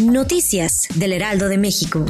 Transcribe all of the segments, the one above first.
Noticias del Heraldo de México.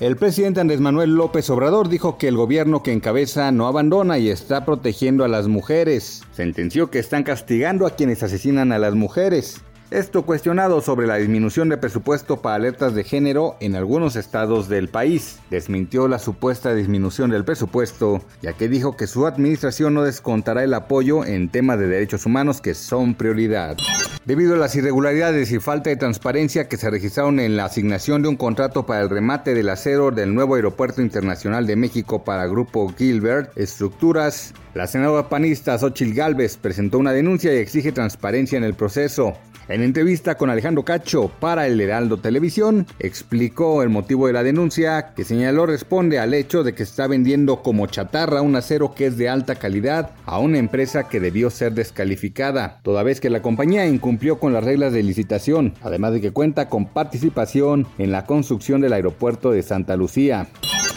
El presidente Andrés Manuel López Obrador dijo que el gobierno que encabeza no abandona y está protegiendo a las mujeres. Sentenció que están castigando a quienes asesinan a las mujeres. Esto cuestionado sobre la disminución de presupuesto para alertas de género en algunos estados del país. Desmintió la supuesta disminución del presupuesto, ya que dijo que su administración no descontará el apoyo en temas de derechos humanos que son prioridad. Debido a las irregularidades y falta de transparencia que se registraron en la asignación de un contrato para el remate del acero del nuevo Aeropuerto Internacional de México para Grupo Gilbert Estructuras, la senadora panista Xochil Gálvez presentó una denuncia y exige transparencia en el proceso. En entrevista con Alejandro Cacho para el Heraldo Televisión, explicó el motivo de la denuncia, que señaló responde al hecho de que está vendiendo como chatarra un acero que es de alta calidad a una empresa que debió ser descalificada, toda vez que la compañía incumplió con las reglas de licitación, además de que cuenta con participación en la construcción del aeropuerto de Santa Lucía.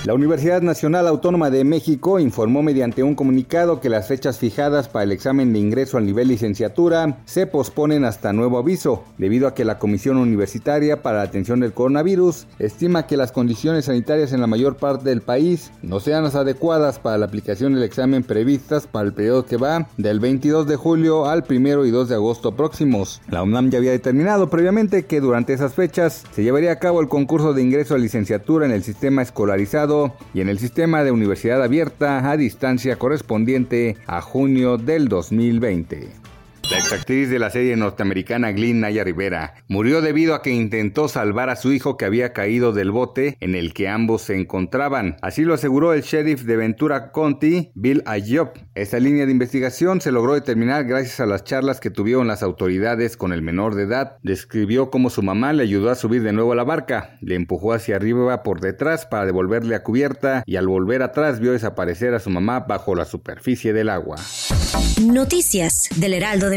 La Universidad Nacional Autónoma de México informó mediante un comunicado que las fechas fijadas para el examen de ingreso al nivel licenciatura se posponen hasta nuevo aviso, debido a que la Comisión Universitaria para la Atención del Coronavirus estima que las condiciones sanitarias en la mayor parte del país no sean las adecuadas para la aplicación del examen previstas para el periodo que va del 22 de julio al 1 y 2 de agosto próximos. La UNAM ya había determinado previamente que durante esas fechas se llevaría a cabo el concurso de ingreso a licenciatura en el sistema escolarizado y en el sistema de universidad abierta a distancia correspondiente a junio del 2020. La exactriz de la serie norteamericana Glyn Naya Rivera murió debido a que intentó salvar a su hijo que había caído del bote en el que ambos se encontraban. Así lo aseguró el sheriff de Ventura County, Bill Ayob. Esta línea de investigación se logró determinar gracias a las charlas que tuvieron las autoridades con el menor de edad. Describió cómo su mamá le ayudó a subir de nuevo a la barca, le empujó hacia arriba por detrás para devolverle a cubierta y al volver atrás vio desaparecer a su mamá bajo la superficie del agua. Noticias del Heraldo de